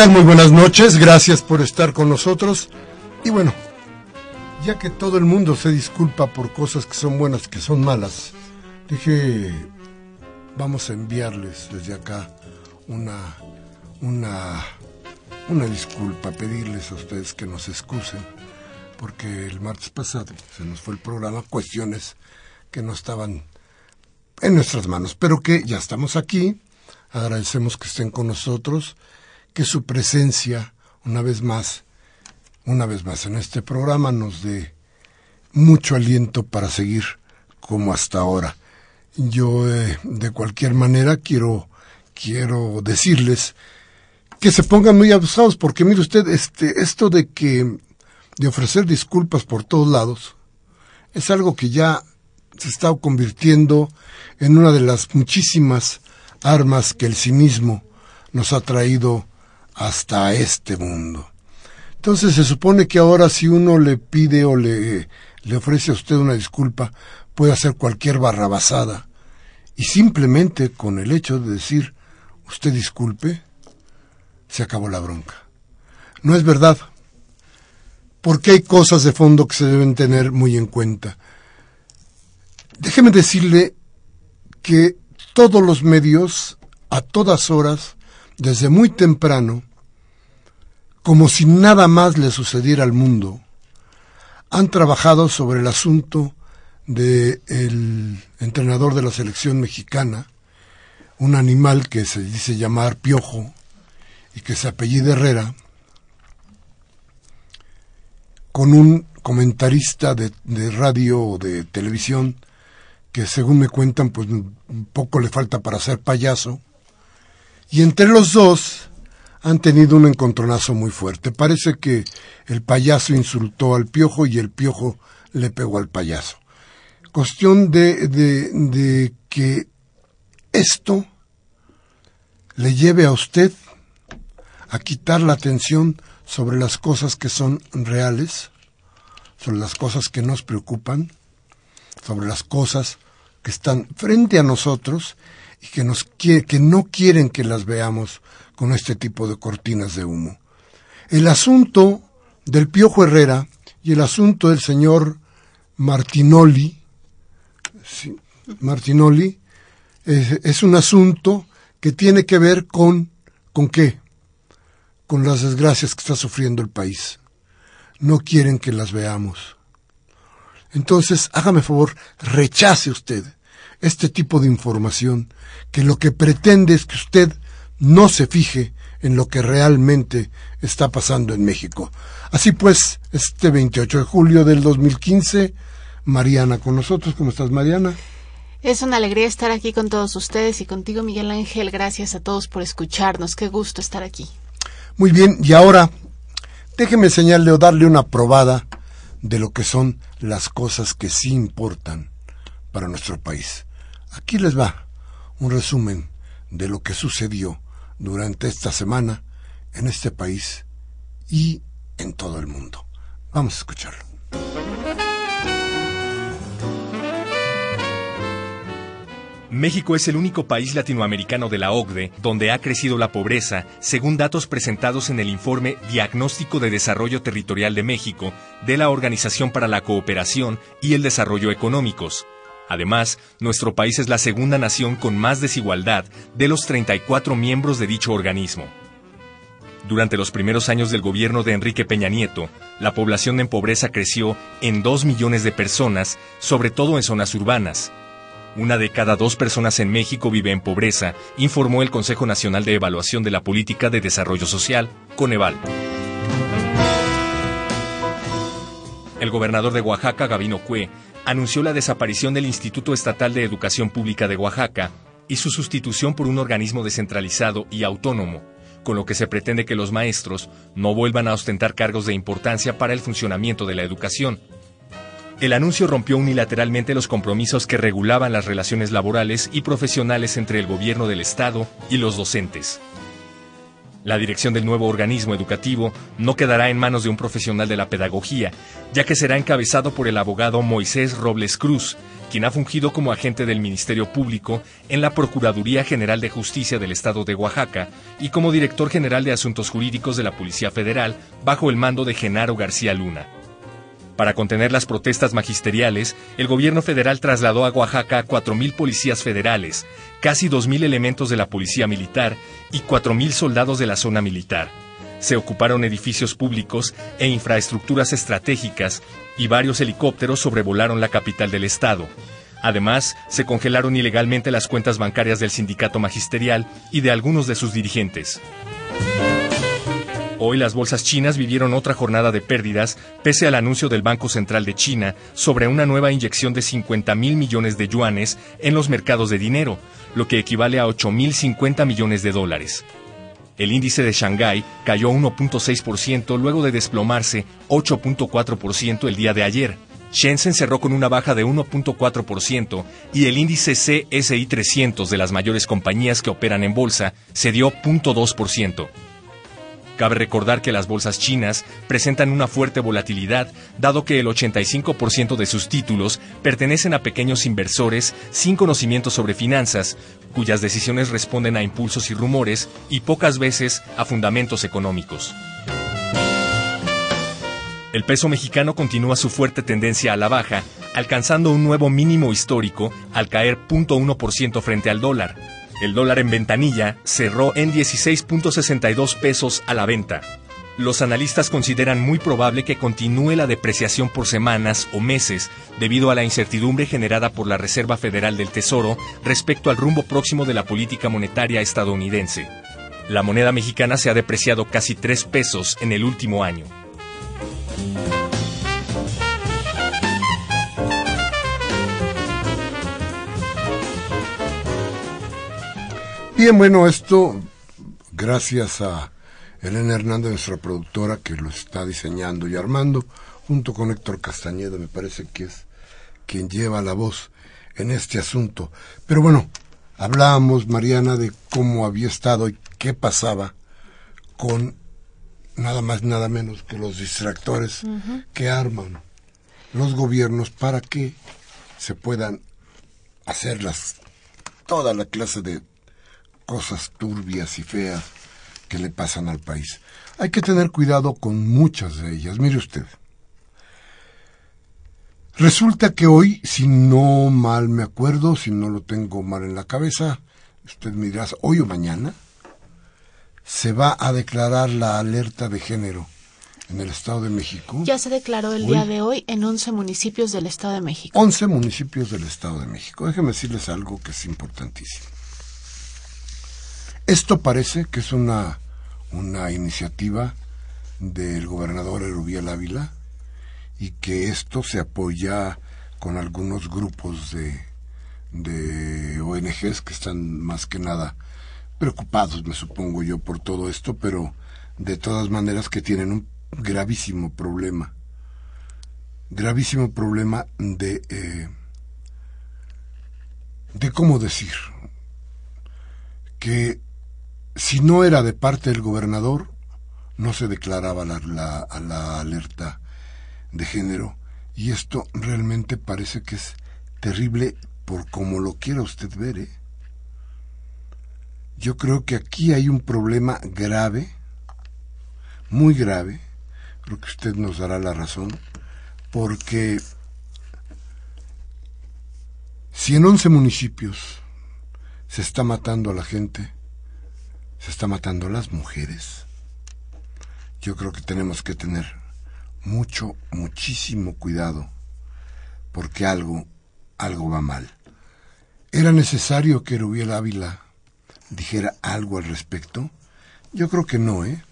Tal? Muy buenas noches, gracias por estar con nosotros. Y bueno, ya que todo el mundo se disculpa por cosas que son buenas, que son malas, dije, vamos a enviarles desde acá una, una, una disculpa, pedirles a ustedes que nos excusen, porque el martes pasado se nos fue el programa, cuestiones que no estaban en nuestras manos, pero que ya estamos aquí, agradecemos que estén con nosotros que su presencia, una vez más, una vez más en este programa nos dé mucho aliento para seguir como hasta ahora. Yo, eh, de cualquier manera, quiero, quiero decirles que se pongan muy abusados, porque mire usted, este, esto de que, de ofrecer disculpas por todos lados, es algo que ya se está convirtiendo en una de las muchísimas armas que el cinismo nos ha traído hasta este mundo. Entonces se supone que ahora si uno le pide o le, le ofrece a usted una disculpa, puede hacer cualquier barrabasada. Y simplemente con el hecho de decir, usted disculpe, se acabó la bronca. No es verdad. Porque hay cosas de fondo que se deben tener muy en cuenta. Déjeme decirle que todos los medios, a todas horas, desde muy temprano, como si nada más le sucediera al mundo, han trabajado sobre el asunto del el entrenador de la selección mexicana, un animal que se dice llamar Piojo y que se apellida Herrera, con un comentarista de, radio o de televisión que según me cuentan pues poco le falta para ser payaso, y entre los dos han tenido un encontronazo muy fuerte. Parece que el payaso insultó al piojo y el piojo le pegó al payaso. Cuestión de, de, de que esto le lleve a usted a quitar la atención sobre las cosas que son reales, sobre las cosas que nos preocupan, sobre las cosas que están frente a nosotros y que, nos quiere, que no quieren que las veamos con este tipo de cortinas de humo. El asunto del Piojo Herrera y el asunto del señor Martinoli, Martinoli, es, es, un asunto que tiene que ver con, ¿con qué? Con las desgracias que está sufriendo el país. No quieren que las veamos. Entonces, hágame favor, rechace usted este tipo de información, que lo que pretende es que usted no se fije en lo que realmente está pasando en México. Así pues, este 28 de julio del 2015, Mariana con nosotros. ¿Cómo estás, Mariana? Es una alegría estar aquí con todos ustedes y contigo, Miguel Ángel. Gracias a todos por escucharnos. Qué gusto estar aquí. Muy bien, y ahora déjeme enseñarle o darle una probada de lo que son las cosas que sí importan para nuestro país. Aquí les va un resumen de lo que sucedió durante esta semana en este país y en todo el mundo. Vamos a escucharlo. México es el único país latinoamericano de la OCDE donde ha crecido la pobreza, según datos presentados en el informe Diagnóstico de Desarrollo Territorial de México de la Organización para la Cooperación y el Desarrollo Económicos. Además, nuestro país es la segunda nación con más desigualdad de los 34 miembros de dicho organismo. Durante los primeros años del gobierno de Enrique Peña Nieto, la población en pobreza creció en 2 millones de personas, sobre todo en zonas urbanas, una de cada dos personas en México vive en pobreza, informó el Consejo Nacional de Evaluación de la Política de Desarrollo Social, Coneval. El gobernador de Oaxaca, Gabino Cue, anunció la desaparición del Instituto Estatal de Educación Pública de Oaxaca y su sustitución por un organismo descentralizado y autónomo, con lo que se pretende que los maestros no vuelvan a ostentar cargos de importancia para el funcionamiento de la educación. El anuncio rompió unilateralmente los compromisos que regulaban las relaciones laborales y profesionales entre el gobierno del Estado y los docentes. La dirección del nuevo organismo educativo no quedará en manos de un profesional de la pedagogía, ya que será encabezado por el abogado Moisés Robles Cruz, quien ha fungido como agente del Ministerio Público en la Procuraduría General de Justicia del Estado de Oaxaca y como director general de Asuntos Jurídicos de la Policía Federal bajo el mando de Genaro García Luna. Para contener las protestas magisteriales, el gobierno federal trasladó a Oaxaca a 4.000 policías federales, casi 2.000 elementos de la policía militar y 4.000 soldados de la zona militar. Se ocuparon edificios públicos e infraestructuras estratégicas y varios helicópteros sobrevolaron la capital del estado. Además, se congelaron ilegalmente las cuentas bancarias del sindicato magisterial y de algunos de sus dirigentes. Hoy las bolsas chinas vivieron otra jornada de pérdidas pese al anuncio del Banco Central de China sobre una nueva inyección de 50 mil millones de yuanes en los mercados de dinero, lo que equivale a 8 mil 50 millones de dólares. El índice de Shanghái cayó 1.6% luego de desplomarse 8.4% el día de ayer. Shenzhen cerró con una baja de 1.4% y el índice CSI 300 de las mayores compañías que operan en bolsa cedió 0.2%. Cabe recordar que las bolsas chinas presentan una fuerte volatilidad, dado que el 85% de sus títulos pertenecen a pequeños inversores sin conocimiento sobre finanzas, cuyas decisiones responden a impulsos y rumores y pocas veces a fundamentos económicos. El peso mexicano continúa su fuerte tendencia a la baja, alcanzando un nuevo mínimo histórico al caer 0.1% frente al dólar. El dólar en ventanilla cerró en 16.62 pesos a la venta. Los analistas consideran muy probable que continúe la depreciación por semanas o meses debido a la incertidumbre generada por la Reserva Federal del Tesoro respecto al rumbo próximo de la política monetaria estadounidense. La moneda mexicana se ha depreciado casi 3 pesos en el último año. Bien, bueno, esto gracias a Elena Hernández, nuestra productora, que lo está diseñando y armando, junto con Héctor Castañeda, me parece que es quien lleva la voz en este asunto. Pero bueno, hablábamos, Mariana, de cómo había estado y qué pasaba con nada más, nada menos que los distractores que arman los gobiernos para que se puedan hacer las, toda la clase de cosas turbias y feas que le pasan al país. Hay que tener cuidado con muchas de ellas. Mire usted. Resulta que hoy, si no mal me acuerdo, si no lo tengo mal en la cabeza, usted me dirá, hoy o mañana, se va a declarar la alerta de género en el Estado de México. Ya se declaró el día de hoy en 11 municipios del Estado de México. 11 municipios del Estado de México. Déjeme decirles algo que es importantísimo. Esto parece que es una, una iniciativa del gobernador Erubiel Ávila y que esto se apoya con algunos grupos de, de ONGs que están más que nada preocupados, me supongo yo, por todo esto, pero de todas maneras que tienen un gravísimo problema, gravísimo problema de, eh, de cómo decir, que si no era de parte del gobernador, no se declaraba la, la, alerta de género. Y esto realmente parece que es terrible por como lo quiera usted ver, ¿eh? Yo creo que aquí hay un problema grave, muy grave, creo que usted nos dará la razón, porque si en 11 municipios se está matando a la gente, se está matando a las mujeres, yo creo que tenemos que tener mucho, muchísimo cuidado, porque algo, algo va mal. ¿Era necesario que Rubiel Ávila dijera algo al respecto? Yo creo que no, ¿eh?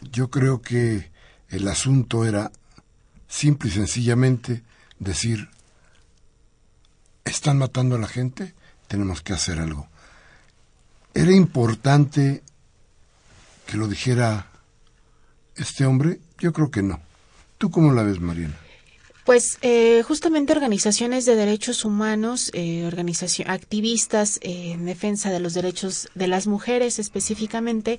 Yo creo que el asunto era simple y sencillamente decir, están matando a la gente, tenemos que hacer algo. ¿Era importante que lo dijera este hombre? Yo creo que no. ¿Tú cómo la ves, Mariana? Pues eh, justamente organizaciones de derechos humanos, eh, activistas eh, en defensa de los derechos de las mujeres específicamente,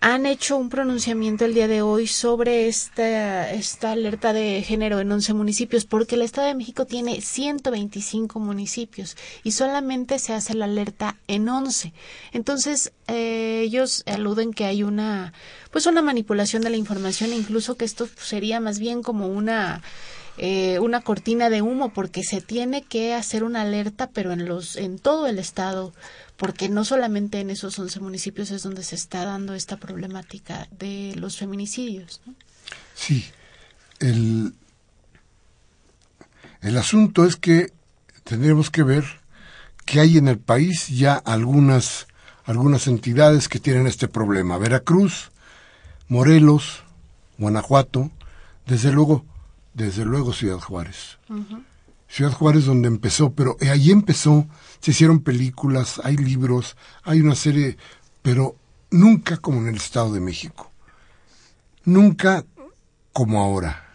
han hecho un pronunciamiento el día de hoy sobre esta, alerta de género en 11 municipios, porque el Estado de México tiene 125 municipios y solamente se hace la alerta en 11. Entonces, eh, ellos aluden que hay una, pues una manipulación de la información, incluso que esto sería más bien como una eh, una cortina de humo porque se tiene que hacer una alerta pero en los en todo el estado porque no solamente en esos 11 municipios es donde se está dando esta problemática de los feminicidios. Sí, el, el asunto es que tendremos que ver que hay en el país ya algunas, algunas entidades que tienen este problema. Veracruz, Morelos, Guanajuato, desde luego desde luego Ciudad Juárez. Ciudad Juárez donde empezó, pero ahí empezó, se hicieron películas, hay libros, hay una serie, pero nunca como en el Estado de México. Nunca como ahora.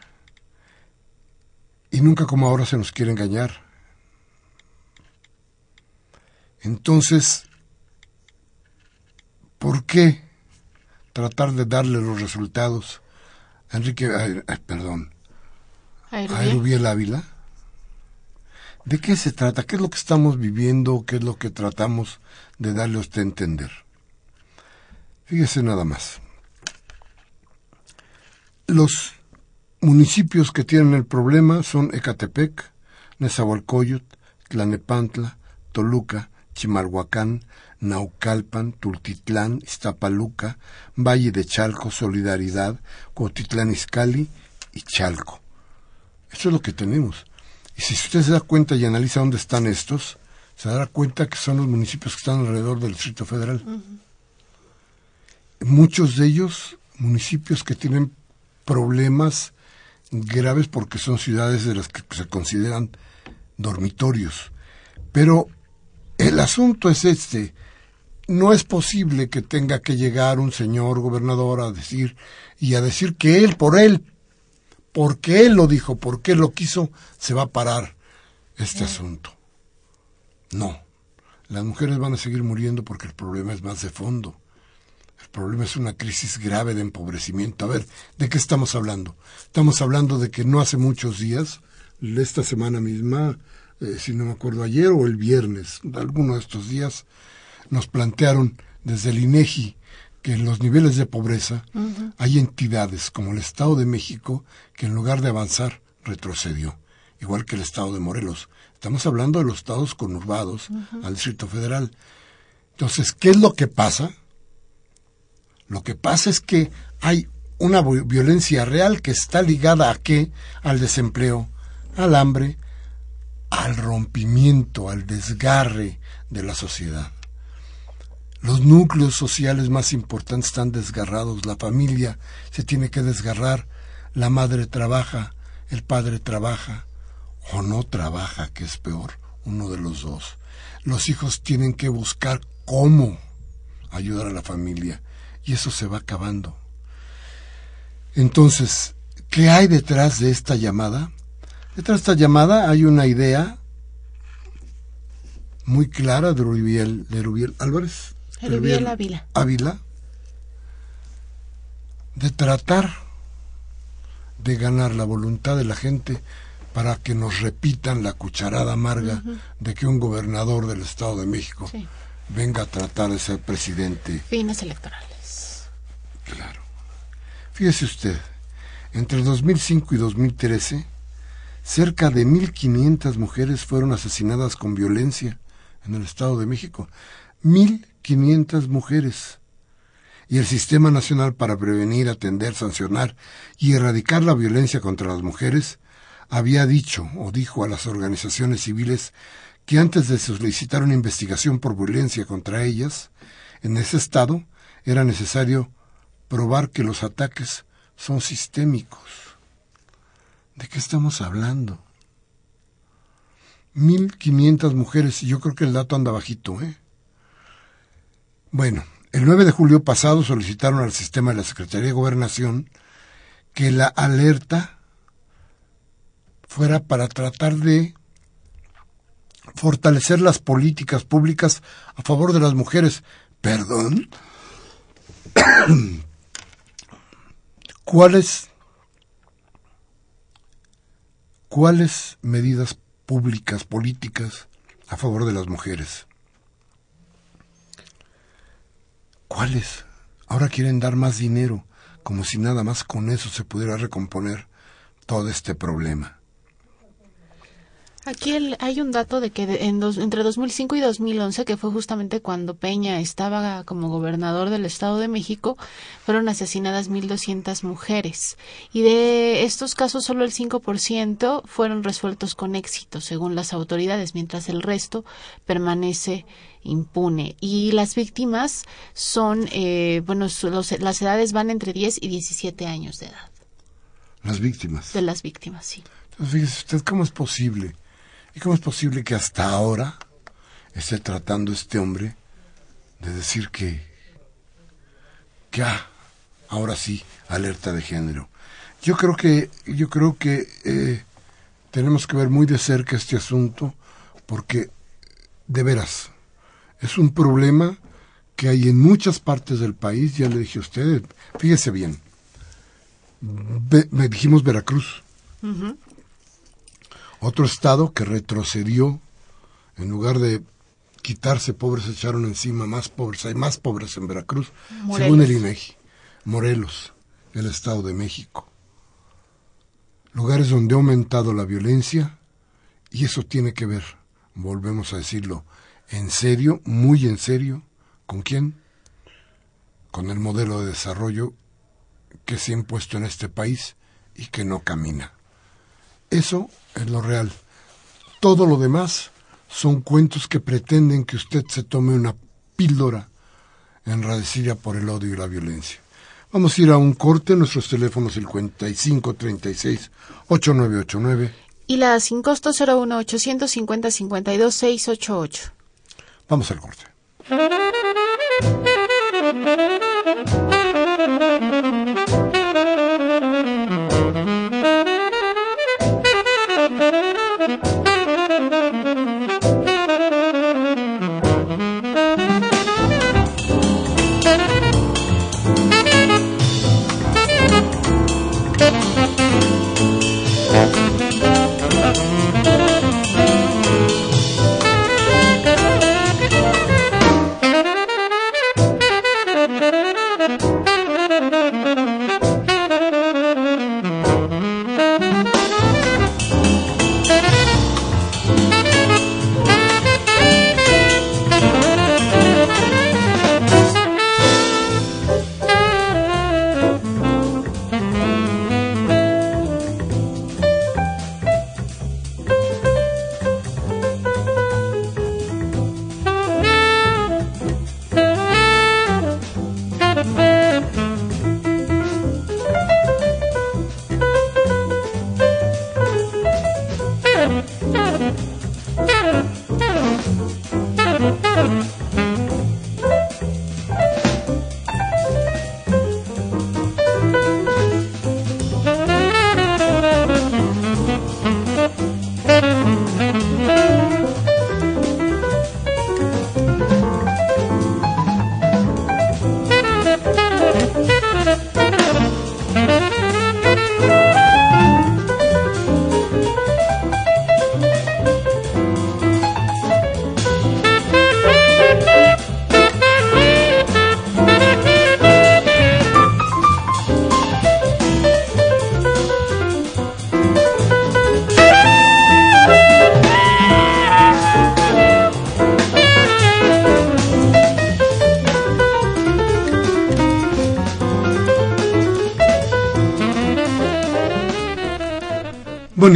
Y nunca como ahora se nos quiere engañar. Entonces, ¿por qué tratar de darle los resultados a Enrique, perdón, a Rubiel Ávila? ¿De qué se trata? ¿Qué es lo que estamos viviendo? ¿Qué es lo que tratamos de darle a usted a entender? Fíjese nada más. Los municipios que tienen el problema son Ecatepec, Nezahualcóyotl, Tlanepantla, Toluca, Chimalhuacán, Naucalpan, Tultitlán, Iztapaluca, Valle de Chalco, Solidaridad, Cuautitlán Izcalli y Chalco. Eso es lo que tenemos. Y si usted se da cuenta y analiza dónde están estos, se dará cuenta que son los municipios que están alrededor del Distrito Federal. Muchos de ellos, municipios que tienen problemas graves porque son ciudades de las que se consideran dormitorios. Pero el asunto es este. No es posible que tenga que llegar un señor gobernador a decir y a decir que él, por él, porque él lo dijo, porque él lo quiso, se va a parar este asunto. No, las mujeres van a seguir muriendo porque el problema es más de fondo. El problema es una crisis grave de empobrecimiento. A ver, ¿de qué estamos hablando? Estamos hablando de que no hace muchos días, esta semana misma, eh, si no me acuerdo ayer o el viernes, alguno de estos días, nos plantearon desde el INEGI que en los niveles de pobreza hay entidades como el Estado de México que en lugar de avanzar retrocedió, igual que el Estado de Morelos. Estamos hablando de los estados conurbados al Distrito Federal. Entonces, ¿qué es lo que pasa? Lo que pasa es que hay una violencia real que está ligada a qué? Al desempleo, al hambre, al rompimiento, al desgarre de la sociedad. Los núcleos sociales más importantes están desgarrados, la familia se tiene que desgarrar, la madre trabaja, el padre trabaja o no trabaja, que es peor, uno de los dos. Los hijos tienen que buscar cómo ayudar a la familia y eso se va acabando. Entonces, ¿qué hay detrás de esta llamada? Detrás de esta llamada hay una idea muy clara de Rubiel, de Álvarez, Ávila. Ávila, de tratar de ganar la voluntad de la gente para que nos repitan la cucharada amarga de que un gobernador del Estado de México venga a tratar de ser presidente. Fines electorales. Claro. Fíjese usted, entre 2005 y 2013, cerca de 1.500 mujeres fueron asesinadas con violencia en el Estado de México. 1.500 mujeres. Y el Sistema Nacional para Prevenir, Atender, Sancionar y Erradicar la Violencia contra las Mujeres había dicho o dijo a las organizaciones civiles que antes de solicitar una investigación por violencia contra ellas, en ese estado era necesario probar que los ataques son sistémicos. ¿De qué estamos hablando? 1.500 mujeres, y yo creo que el dato anda bajito, ¿eh? Bueno, el 9 de julio pasado solicitaron al sistema de la Secretaría de Gobernación que la alerta fuera para tratar de fortalecer las políticas públicas a favor de las mujeres. Perdón. ¿Cuáles cuáles medidas públicas políticas a favor de las mujeres? ¿Cuáles? Ahora quieren dar más dinero, como si nada más con eso se pudiera recomponer todo este problema. Aquí hay un dato de que en entre 2005 y 2011, que fue justamente cuando Peña estaba como gobernador del Estado de México, fueron asesinadas 1.200 mujeres. Y de estos casos, solo el 5% fueron resueltos con éxito, según las autoridades, mientras el resto permanece impune. Y las víctimas son, eh, bueno, las edades van entre 10 y 17 años de edad. Las víctimas. De las víctimas, sí. Entonces, fíjese usted, ¿cómo es posible? ¿Y cómo es posible que hasta ahora esté tratando este hombre de decir que, que ah, ahora sí, alerta de género? Yo creo que, yo creo que eh, tenemos que ver muy de cerca este asunto porque, de veras, es un problema que hay en muchas partes del país, ya le dije a usted, fíjese bien, me dijimos Veracruz. Otro estado que retrocedió, en lugar de quitarse pobres, echaron encima más pobres. Hay más pobres en Veracruz, según el INEGI. Morelos, el Estado de México. Lugares donde ha aumentado la violencia y eso tiene que ver, volvemos a decirlo, en serio, muy en serio, ¿con quién? Con el modelo de desarrollo que se ha impuesto en este país y que no camina. Eso es lo real. Todo lo demás son cuentos que pretenden que usted se tome una píldora enradecida por el odio y la violencia. Vamos a ir a un corte, nuestros teléfonos 5536 8989 y la sin costo 01 850 52 688. Vamos al corte.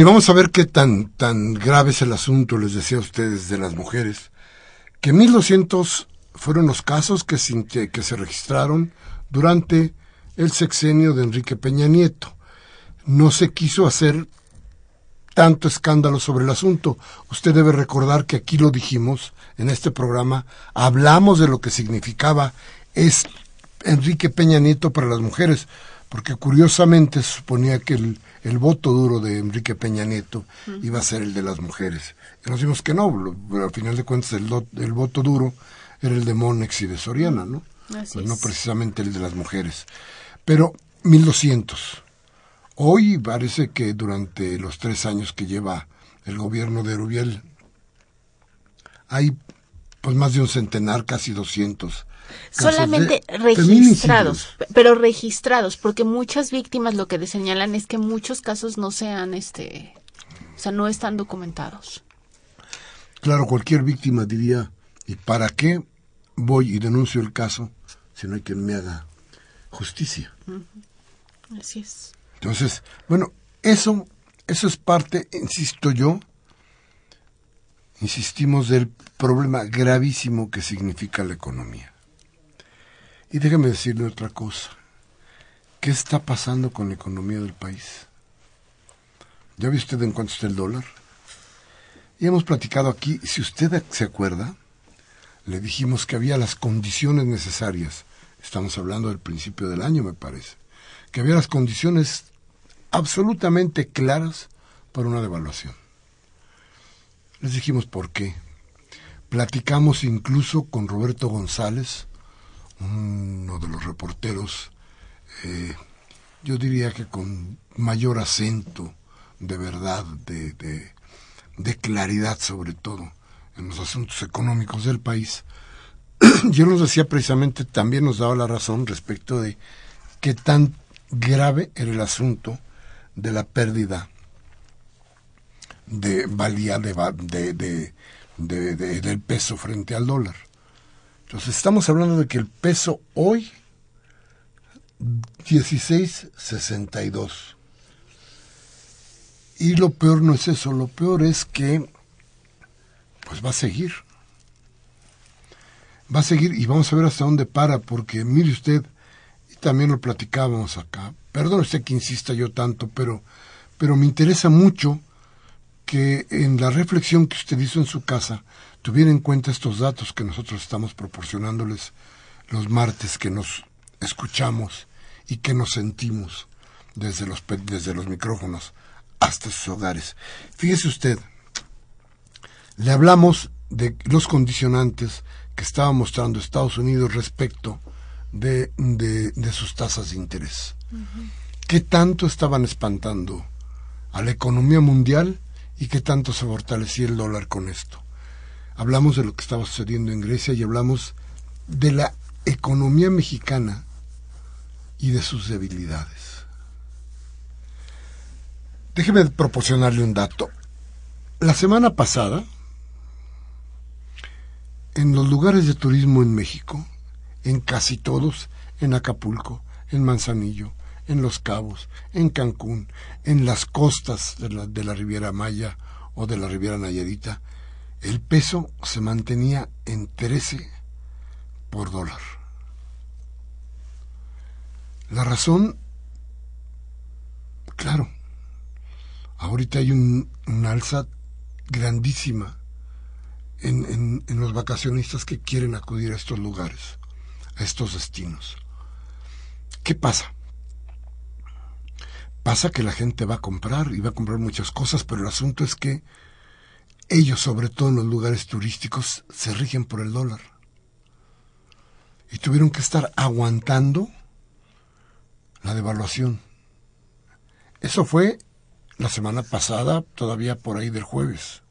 Y vamos a ver qué tan, tan grave es el asunto, les decía a ustedes, de las mujeres. Que 1200 fueron los casos que que se registraron durante el sexenio de Enrique Peña Nieto. No se quiso hacer tanto escándalo sobre el asunto. Usted debe recordar que aquí lo dijimos en este programa, hablamos de lo que significaba es Enrique Peña Nieto para las mujeres, porque curiosamente se suponía que el, voto duro de Enrique Peña Nieto iba a ser el de las mujeres. Y nos dimos que no, pero al final de cuentas el, el voto duro era el de Monex y de Soriana, ¿no? pues no precisamente el de las mujeres. Pero 1200. Hoy parece que durante los tres años que lleva el gobierno de Rubiel hay pues más de un centenar, casi 200 Solamente registrados, pero registrados, porque muchas víctimas lo que señalan es que muchos casos no sean, este, o sea, no están documentados. Claro, cualquier víctima diría, ¿y para qué voy y denuncio el caso si no hay quien me haga justicia? Así es. Entonces, bueno, eso, eso es parte, insisto yo, insistimos del problema gravísimo que significa la economía. Y déjame decirle otra cosa. ¿Qué está pasando con la economía del país? ¿Ya vio usted en cuánto está el dólar? Y hemos platicado aquí, si usted se acuerda, le dijimos que había las condiciones necesarias. Estamos hablando del principio del año, me parece. Que había las condiciones absolutamente claras para una devaluación. Les dijimos por qué. Platicamos incluso con Roberto González, uno de los reporteros, eh, yo diría que con mayor acento de verdad, de, claridad sobre todo en los asuntos económicos del país. yo nos decía precisamente, también nos daba la razón respecto de qué tan grave era el asunto de la pérdida de valía de, de, del peso frente al dólar. Entonces estamos hablando de que el peso hoy 16.62. Y lo peor no es eso, lo peor es que pues va a seguir. Va a seguir y vamos a ver hasta dónde para, porque mire usted, y también lo platicábamos acá, perdón usted que insista yo tanto, pero, pero me interesa mucho que en la reflexión que usted hizo en su casa, tuviera en cuenta estos datos que nosotros estamos proporcionándoles los martes que nos escuchamos y que nos sentimos desde los, desde los micrófonos hasta sus hogares. Fíjese usted, le hablamos de los condicionantes que estaba mostrando Estados Unidos respecto de, de, sus tasas de interés. ¿Qué tanto estaban espantando a la economía mundial y qué tanto se fortalecía el dólar con esto? Hablamos de lo que estaba sucediendo en Grecia y hablamos de la economía mexicana y de sus debilidades. Déjeme proporcionarle un dato. La semana pasada, en los lugares de turismo en México, en casi todos, en Acapulco, en Manzanillo, en Los Cabos, en Cancún, en las costas de la, Riviera Maya o de la Riviera Nayarita, el peso se mantenía en 13 por dólar. La razón, claro, ahorita hay un, alza grandísima en, en los vacacionistas que quieren acudir a estos lugares, a estos destinos. ¿Qué pasa? Pasa que la gente va a comprar y va a comprar muchas cosas, pero el asunto es que ellos, sobre todo en los lugares turísticos, se rigen por el dólar. Y tuvieron que estar aguantando la devaluación. Eso fue la semana pasada, todavía por ahí del jueves.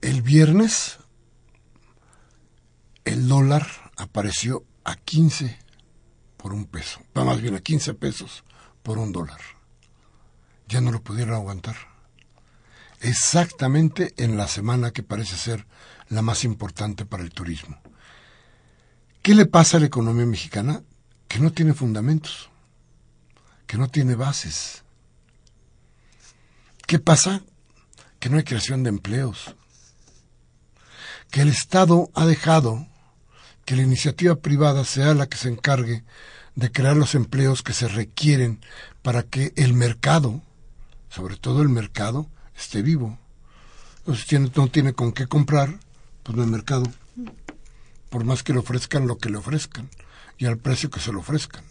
El viernes, el dólar apareció a 15 por un peso, más bien a 15 pesos por un dólar. Ya no lo pudieron aguantar exactamente en la semana que parece ser la más importante para el turismo. ¿Qué le pasa a la economía mexicana? Que no tiene fundamentos, que no tiene bases. ¿Qué pasa? Que no hay creación de empleos. Que el Estado ha dejado que la iniciativa privada sea la que se encargue de crear los empleos que se requieren para que el mercado, sobre todo el mercado, esté vivo. Entonces no tiene con qué comprar, pues no hay mercado. Por más que le ofrezcan lo que le ofrezcan y al precio que se lo ofrezcan.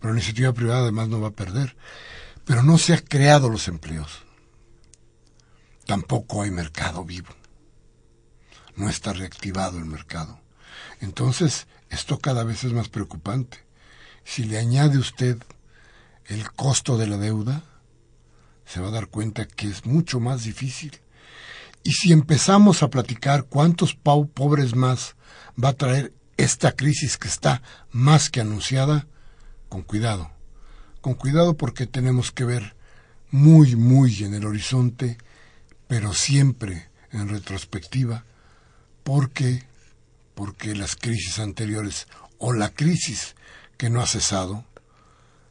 Pero la iniciativa privada además no va a perder. Pero no se han creado los empleos. Tampoco hay mercado vivo. No está reactivado el mercado. Entonces, esto cada vez es más preocupante. Si le añade usted el costo de la deuda, se va a dar cuenta que es mucho más difícil. Y si empezamos a platicar cuántos pobres más va a traer esta crisis que está más que anunciada, con cuidado. Con cuidado porque tenemos que ver muy, muy en el horizonte, pero siempre en retrospectiva, porque porque las crisis anteriores o la crisis que no ha cesado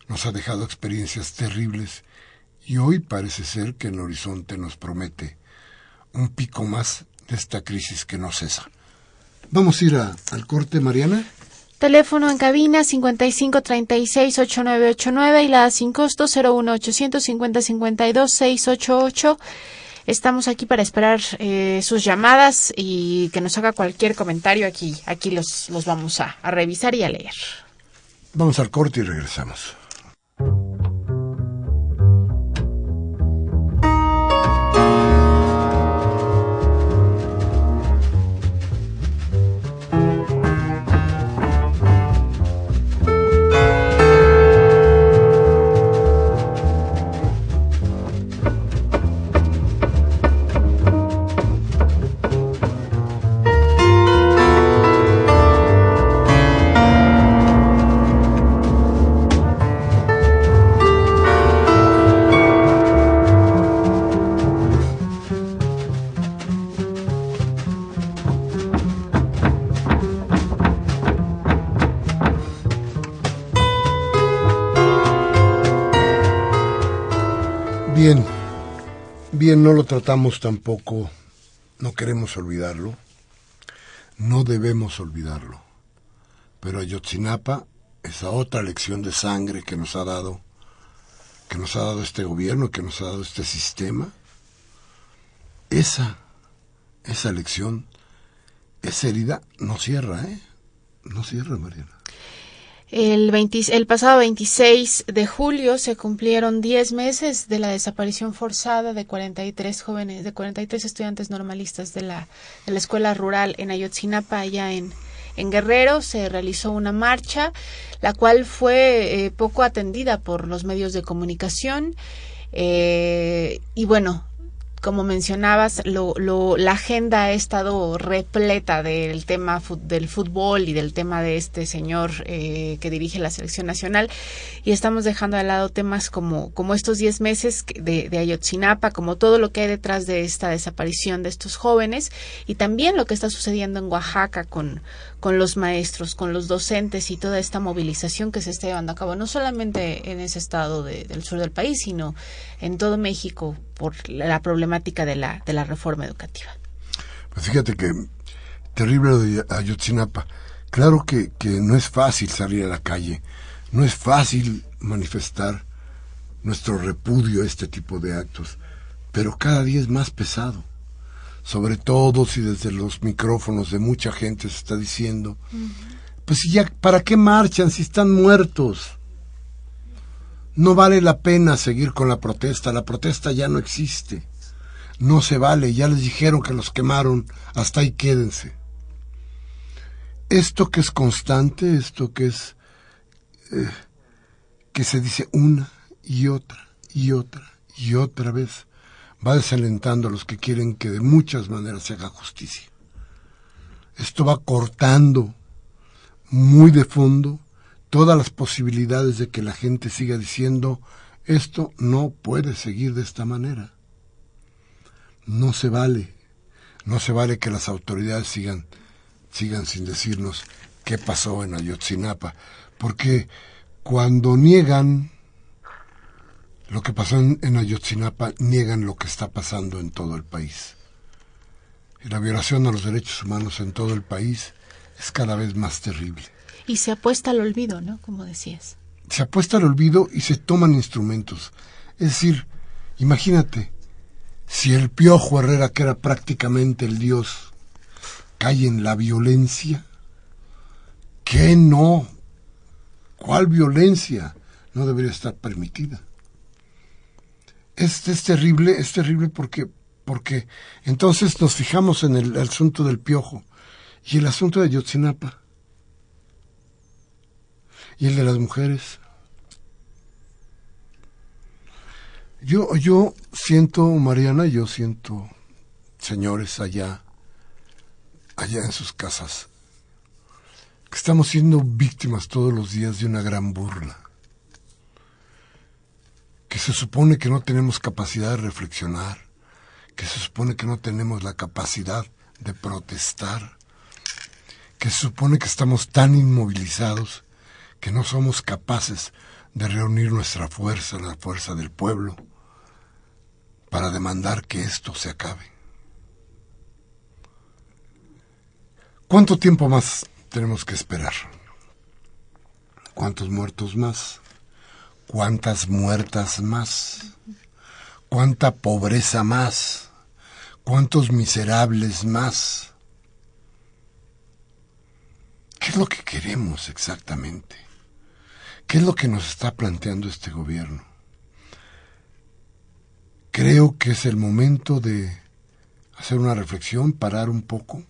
nos ha dejado experiencias terribles y hoy parece ser que el horizonte nos promete un pico más de esta crisis que no cesa. Vamos a ir al corte, Mariana. Teléfono en cabina 5536-8989 y la sin costo 01850-52-688. Estamos aquí para esperar eh, sus llamadas y que nos haga cualquier comentario aquí. Aquí los, los vamos a, a revisar y a leer. Vamos al corte y regresamos. No lo tratamos tampoco, no queremos olvidarlo, no debemos olvidarlo. Pero Ayotzinapa, esa otra lección de sangre que nos ha dado, que nos ha dado este gobierno, que nos ha dado este sistema, esa, esa lección, esa herida no cierra, ¿eh? No cierra, Mariana. El, el pasado 26 de julio se cumplieron 10 meses de la desaparición forzada de 43 jóvenes, de 43 estudiantes normalistas de la, de la escuela rural en Ayotzinapa, allá en, en Guerrero. Se realizó una marcha, la cual fue eh, poco atendida por los medios de comunicación. Eh, y bueno, como mencionabas, lo, lo, la agenda ha estado repleta del tema del fútbol y del tema de este señor eh, que dirige la selección nacional. Y estamos dejando de lado temas como, como estos 10 meses de, de Ayotzinapa, como todo lo que hay detrás de esta desaparición de estos jóvenes y también lo que está sucediendo en Oaxaca con, con los maestros, con los docentes y toda esta movilización que se está llevando a cabo, no solamente en ese estado del sur del país, sino en todo México por la problemática de la, de la reforma educativa. Pues fíjate que terrible de Ayotzinapa. Claro que, que no es fácil salir a la calle, no es fácil manifestar nuestro repudio a este tipo de actos, pero cada día es más pesado sobre todo si desde los micrófonos de mucha gente se está diciendo, pues ya, ¿para qué marchan si están muertos? No vale la pena seguir con la protesta, la protesta ya no existe. No se vale, ya les dijeron que los quemaron, hasta ahí quédense. Esto que es constante, esto que es eh, que se dice una y otra y otra y otra vez, va desalentando a los que quieren que de muchas maneras se haga justicia. Esto va cortando muy de fondo todas las posibilidades de que la gente siga diciendo esto no puede seguir de esta manera. No se vale, no se vale que las autoridades sigan, sigan sin decirnos qué pasó en Ayotzinapa, porque cuando niegan lo que pasó en, Ayotzinapa niegan lo que está pasando en todo el país. Y la violación a los derechos humanos en todo el país es cada vez más terrible. Y se apuesta al olvido, ¿no? Como decías. Se apuesta al olvido y se toman instrumentos. Es decir, imagínate, si el Piojo Herrera, que era prácticamente el dios, cae en la violencia, ¿qué no? ¿Cuál violencia no debería estar permitida? Es, es terrible, es terrible porque, porque entonces nos fijamos en el, asunto del piojo y el asunto de Yotzinapa y el de las mujeres. Yo, yo siento, Mariana, yo siento, señores allá, allá en sus casas, que estamos siendo víctimas todos los días de una gran burla que se supone que no tenemos capacidad de reflexionar, que se supone que no tenemos la capacidad de protestar, que se supone que estamos tan inmovilizados que no somos capaces de reunir nuestra fuerza, la fuerza del pueblo, para demandar que esto se acabe. ¿Cuánto tiempo más tenemos que esperar? ¿Cuántos muertos más? Cuántas muertas más, cuánta pobreza más, cuántos miserables más. ¿Qué es lo que queremos exactamente? ¿Qué es lo que nos está planteando este gobierno? Creo que es el momento de hacer una reflexión, parar un poco,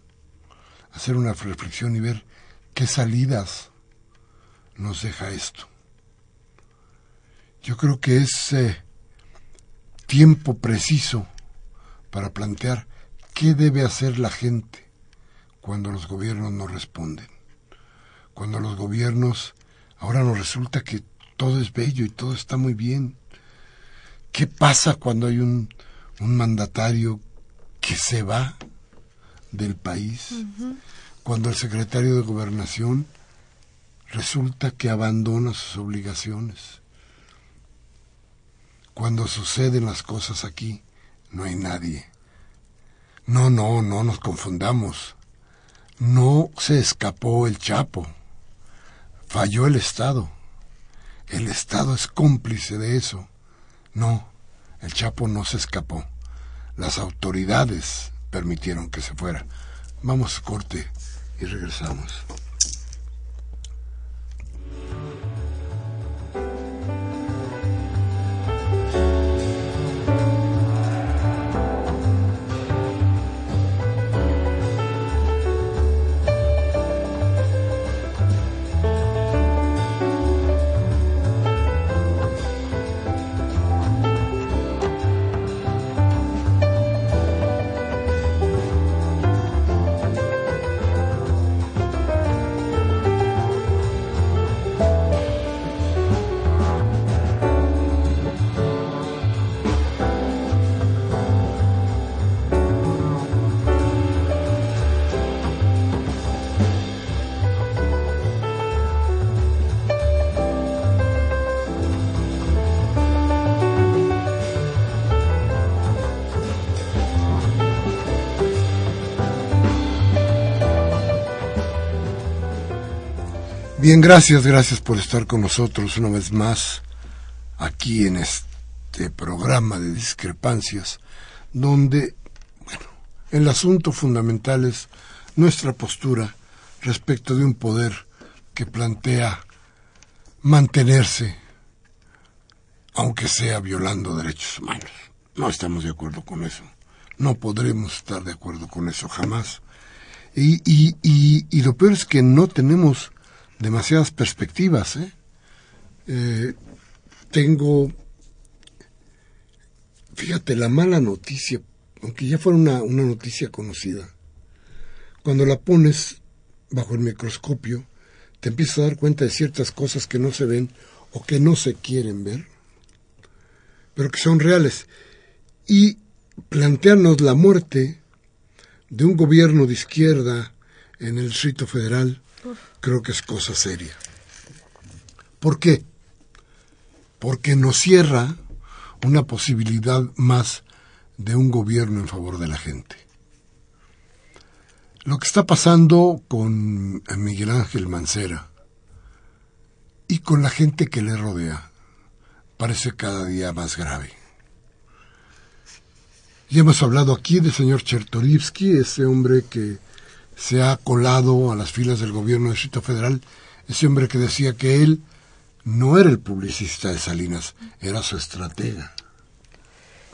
hacer una reflexión y ver qué salidas nos deja esto. Yo creo que es eh, tiempo preciso para plantear qué debe hacer la gente cuando los gobiernos no responden. Cuando los gobiernos ahora nos resulta que todo es bello y todo está muy bien. ¿Qué pasa cuando hay un, un mandatario que se va del país? Cuando el secretario de gobernación resulta que abandona sus obligaciones cuando suceden las cosas aquí, no hay nadie. No, no, no nos confundamos. No se escapó el Chapo. Falló el Estado. El Estado es cómplice de eso. No, el Chapo no se escapó. Las autoridades permitieron que se fuera. Vamos corte y regresamos. Gracias, gracias por estar con nosotros una vez más aquí en este programa de discrepancias, donde, bueno, el asunto fundamental es nuestra postura respecto de un poder que plantea mantenerse, aunque sea violando derechos humanos. No estamos de acuerdo con eso. No podremos estar de acuerdo con eso jamás. Y, y, y, y lo peor es que no tenemos demasiadas perspectivas. ¿eh? ¿eh? tengo, fíjate, la mala noticia, aunque ya fuera una, una noticia conocida, cuando la pones bajo el microscopio, te empiezas a dar cuenta de ciertas cosas que no se ven o que no se quieren ver, pero que son reales. Y plantearnos la muerte de un gobierno de izquierda en el Distrito Federal creo que es cosa seria. ¿Por qué? Porque nos cierra una posibilidad más de un gobierno en favor de la gente. Lo que está pasando con Miguel Ángel Mancera y con la gente que le rodea parece cada día más grave. Ya hemos hablado aquí del señor Chertorivsky, ese hombre que se ha colado a las filas del gobierno del Distrito Federal, ese hombre que decía que él no era el publicista de Salinas, era su estratega.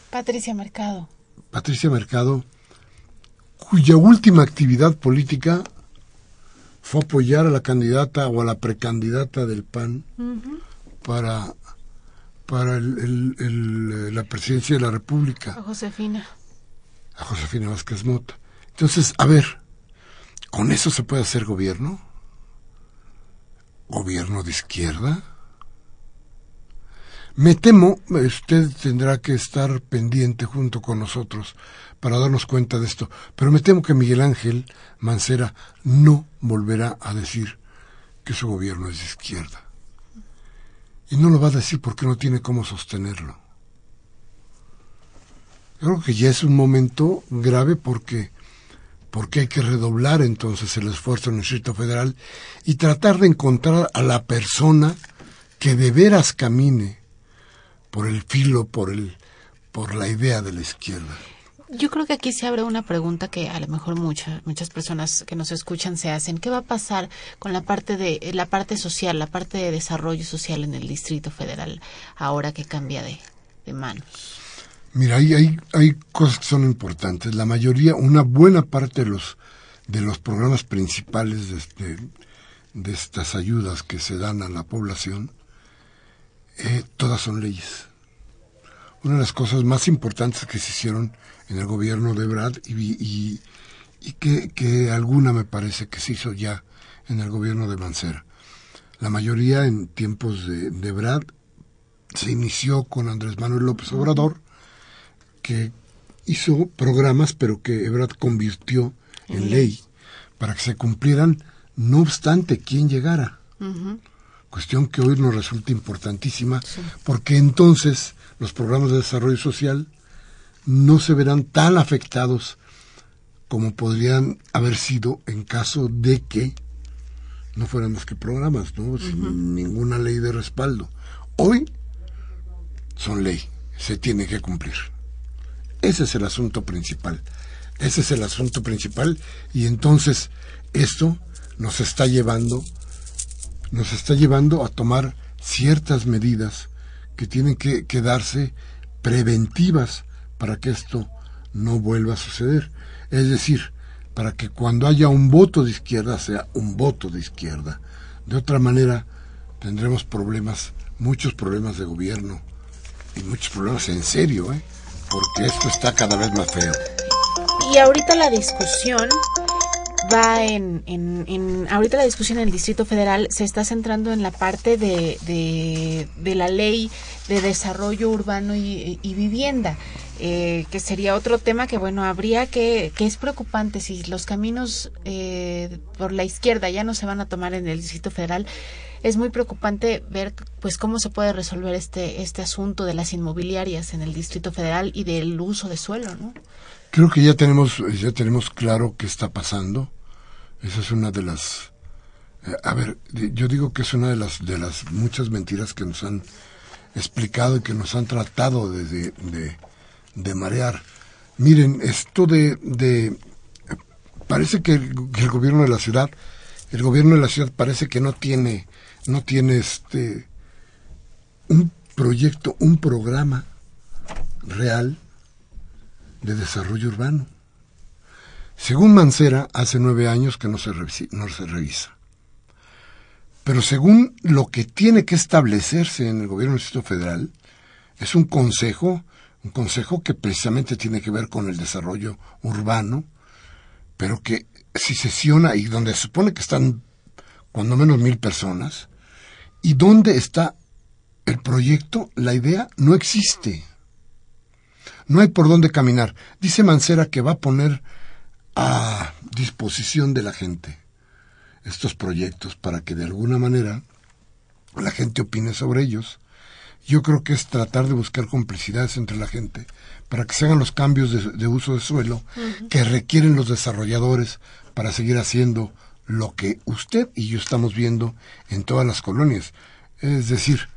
Patricia Mercado. Patricia Mercado, cuya última actividad política fue apoyar a la candidata o a la precandidata del PAN para, para el, la presidencia de la República. A Josefina. A Josefina Vázquez Mota. Entonces, a ver, ¿con eso se puede hacer gobierno? ¿Gobierno de izquierda? Me temo, usted tendrá que estar pendiente junto con nosotros para darnos cuenta de esto, pero me temo que Miguel Ángel Mancera no volverá a decir que su gobierno es de izquierda. Y no lo va a decir porque no tiene cómo sostenerlo. Creo que ya es un momento grave porque porque hay que redoblar entonces el esfuerzo en el Distrito Federal y tratar de encontrar a la persona que de veras camine por el filo, por el, por la idea de la izquierda. Yo creo que aquí se abre una pregunta que a lo mejor muchas muchas personas que nos escuchan se hacen. ¿Qué va a pasar con la parte de la parte social, la parte de desarrollo social en el Distrito Federal ahora que cambia de, de manos? Mira, hay, hay, cosas que son importantes. La mayoría, una buena parte de los de los programas principales de, este, de estas ayudas que se dan a la población eh, todas son leyes. Una de las cosas más importantes que se hicieron en el gobierno de Brad y, y, que, que, alguna me parece que se hizo ya en el gobierno de Mancera. La mayoría en tiempos de, de Brad se inició con Andrés Manuel López Obrador, que hizo programas, pero que Ebrard convirtió en ley para que se cumplieran, no obstante quién llegara cuestión que hoy nos resulta importantísima, porque entonces los programas de desarrollo social no se verán tan afectados como podrían haber sido en caso de que no fueran más que programas, ¿no? Sin ninguna ley de respaldo. Hoy son ley, se tiene que cumplir. Ese es el asunto principal. Ese es el asunto principal y entonces esto nos está llevando nos está llevando a tomar ciertas medidas que tienen que, quedarse preventivas para que esto no vuelva a suceder. Es decir, para que cuando haya un voto de izquierda sea un voto de izquierda. De otra manera, tendremos problemas, muchos problemas de gobierno y muchos problemas en serio, ¿eh? Porque esto está cada vez más feo. Y ahorita la discusión va en, en, ahorita la discusión en el Distrito Federal se está centrando en la parte de, de, la ley de desarrollo urbano y, vivienda. Eh, que sería otro tema que bueno habría que que es preocupante si los caminos eh, por la izquierda ya no se van a tomar en el Distrito Federal es muy preocupante ver pues cómo se puede resolver este este asunto de las inmobiliarias en el Distrito Federal y del uso de suelo no creo que ya tenemos ya tenemos claro qué está pasando esa es una de las... Eh, a ver, yo digo que es una de las, de las muchas mentiras que nos han explicado y que nos han tratado de, de, marear. Miren, esto de... de parece que el, gobierno de la ciudad, el gobierno de la ciudad parece que no tiene, no tiene este, un proyecto, un programa real de desarrollo urbano. Según Mancera, hace nueve años que no se, no se revisa. Pero según lo que tiene que establecerse en el gobierno del Distrito Federal, es un consejo, un consejo que precisamente tiene que ver con el desarrollo urbano, pero que si sesiona y donde se supone que están cuando menos mil personas, y dónde está el proyecto, la idea no existe. No hay por dónde caminar. Dice Mancera que va a poner a disposición de la gente estos proyectos para que de alguna manera la gente opine sobre ellos. yo creo que es tratar de buscar complicidades entre la gente para que se hagan los cambios de, uso de suelo que requieren los desarrolladores para seguir haciendo lo que usted y yo estamos viendo en todas las colonias. Es decir,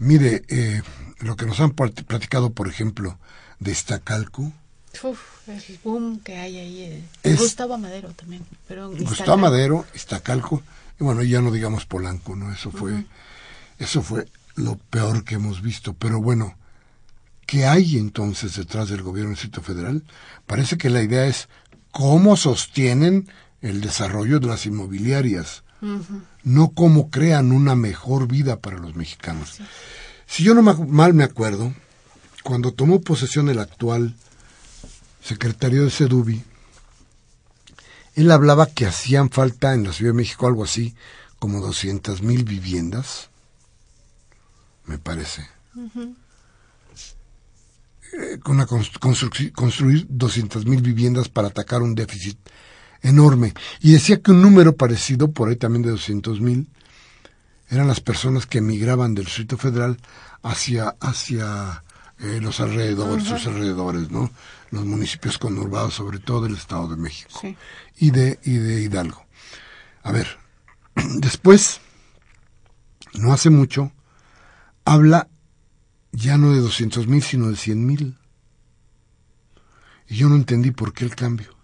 mire, eh, lo que nos han platicado, por ejemplo, de Iztacalco. Uf, el boom que hay ahí. Eh. Es, Gustavo Madero también. Pero Gustavo Madero, Iztacalco, y bueno, ya no digamos Polanco, ¿no? Eso fue, eso fue lo peor que hemos visto. Pero bueno, ¿qué hay entonces detrás del gobierno del Distrito Federal? Parece que la idea es cómo sostienen el desarrollo de las inmobiliarias, no cómo crean una mejor vida para los mexicanos. Si yo no mal me acuerdo, cuando tomó posesión el actual secretario de Sedubi, él hablaba que hacían falta en la Ciudad de México algo así como doscientas mil viviendas, me parece. Eh, con una construir doscientas mil viviendas para atacar un déficit enorme. Y decía que un número parecido, por ahí también de doscientos mil, eran las personas que emigraban del Distrito Federal hacia, hacia eh, los alrededores, sus alrededores, ¿no? Los municipios conurbados, sobre todo del Estado de México y, de, y de Hidalgo. A ver, después, no hace mucho, habla ya no de doscientos mil, sino de cien mil. Y yo no entendí por qué el cambio.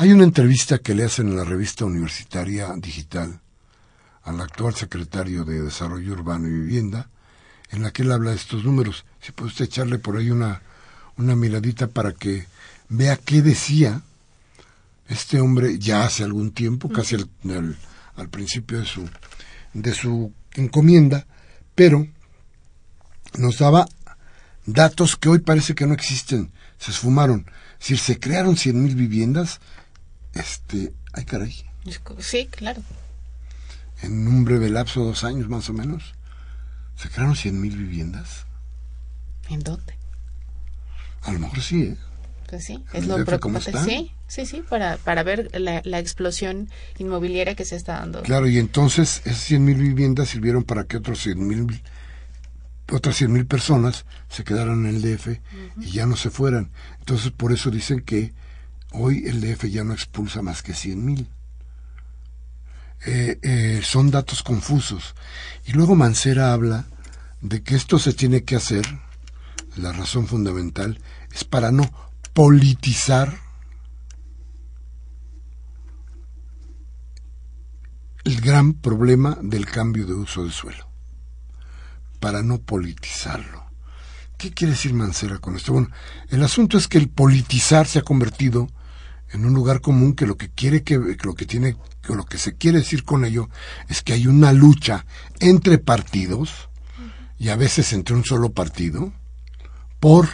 Hay una entrevista que le hacen en la revista universitaria digital al actual secretario de Desarrollo Urbano y Vivienda, en la que él habla de estos números. Si puede usted echarle por ahí una, una miradita para que vea qué decía este hombre ya hace algún tiempo, casi al, al, principio de su, de su encomienda, pero nos daba datos que hoy parece que no existen, se esfumaron. Si se crearon cien mil viviendas, este, ay caray. Sí, claro. En un breve lapso dos años más o menos, se crearon cien mil viviendas. ¿En dónde? A lo mejor sí, ¿eh? Pues sí, es lo preocupante. Sí, sí, sí, para, para ver la, la, explosión inmobiliaria que se está dando. Claro, y entonces esas cien mil viviendas sirvieron para que otros cien mil otras cien mil personas se quedaran en el DF y ya no se fueran. Entonces por eso dicen que Hoy el DF ya no expulsa más que 100.000 mil. Eh, eh, son datos confusos. Y luego Mancera habla de que esto se tiene que hacer, la razón fundamental es para no politizar el gran problema del cambio de uso del suelo, para no politizarlo. ¿Qué quiere decir Mancera con esto? Bueno, el asunto es que el politizar se ha convertido en un lugar común que lo que quiere que lo que tiene lo que se quiere decir con ello es que hay una lucha entre partidos y a veces entre un solo partido por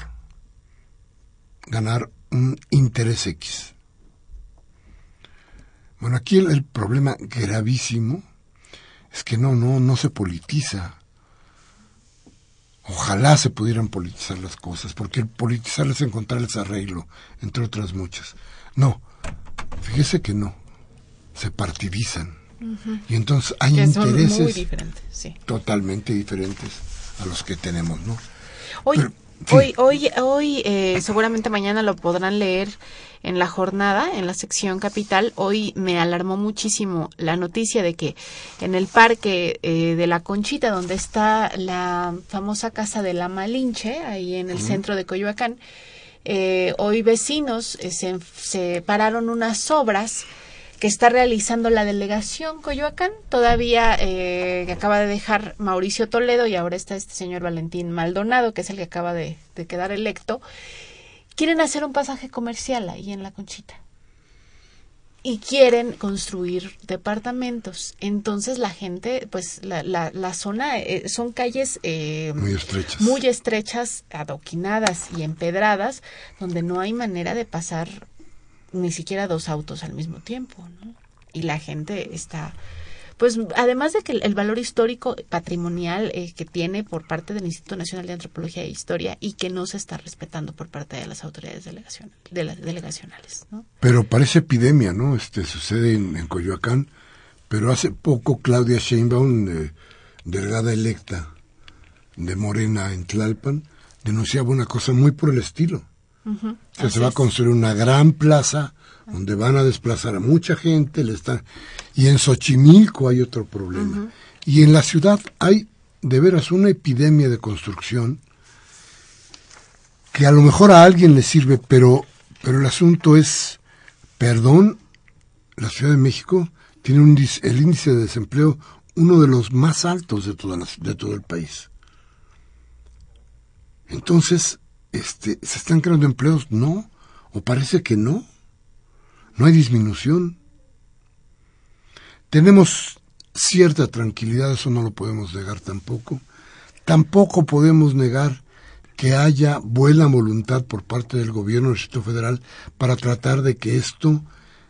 ganar un interés X. Bueno, aquí el, el, problema gravísimo es que no, no, no se politiza. Ojalá se pudieran politizar las cosas, porque el politizar es encontrarles arreglo, entre otras muchas. No, fíjese que no, se partidizan. Y entonces hay intereses totalmente diferentes a los que tenemos, ¿no? Hoy, hoy, hoy, hoy eh, seguramente mañana lo podrán leer en la jornada, en la sección capital. Hoy me alarmó muchísimo la noticia de que en el parque eh, de la Conchita, donde está la famosa casa de la Malinche, ahí en el centro de Coyoacán, eh, hoy vecinos eh, se, se, pararon unas obras que está realizando la delegación Coyoacán, todavía eh, acaba de dejar Mauricio Toledo y ahora está este señor Valentín Maldonado, que es el que acaba de quedar electo. Quieren hacer un pasaje comercial ahí en la Conchita y quieren construir departamentos. Entonces la gente, pues la, la, la zona eh, son calles eh, muy estrechas, muy estrechas, adoquinadas y empedradas, donde no hay manera de pasar ni siquiera dos autos al mismo tiempo, ¿no? Y la gente está pues además de que el, valor histórico patrimonial eh, que tiene por parte del Instituto Nacional de Antropología e Historia y que no se está respetando por parte de las autoridades de las delegacionales. ¿no? Pero parece epidemia, ¿no? Este sucede en, Coyoacán, pero hace poco Claudia Sheinbaum eh, delegada electa de Morena en Tlalpan, denunciaba una cosa muy por el estilo. que se va a construir una gran plaza donde van a desplazar a mucha gente, le están... y en Xochimilco hay otro problema. Y en la ciudad hay de veras una epidemia de construcción que a lo mejor a alguien le sirve, pero, pero el asunto es, perdón, la Ciudad de México tiene un, el índice de desempleo uno de los más altos de, toda de todo el país. Entonces, este, ¿se están creando empleos? No, o parece que no. No hay disminución. Tenemos cierta tranquilidad, eso no lo podemos negar tampoco. Tampoco podemos negar que haya buena voluntad por parte del gobierno del Distrito Federal para tratar de que esto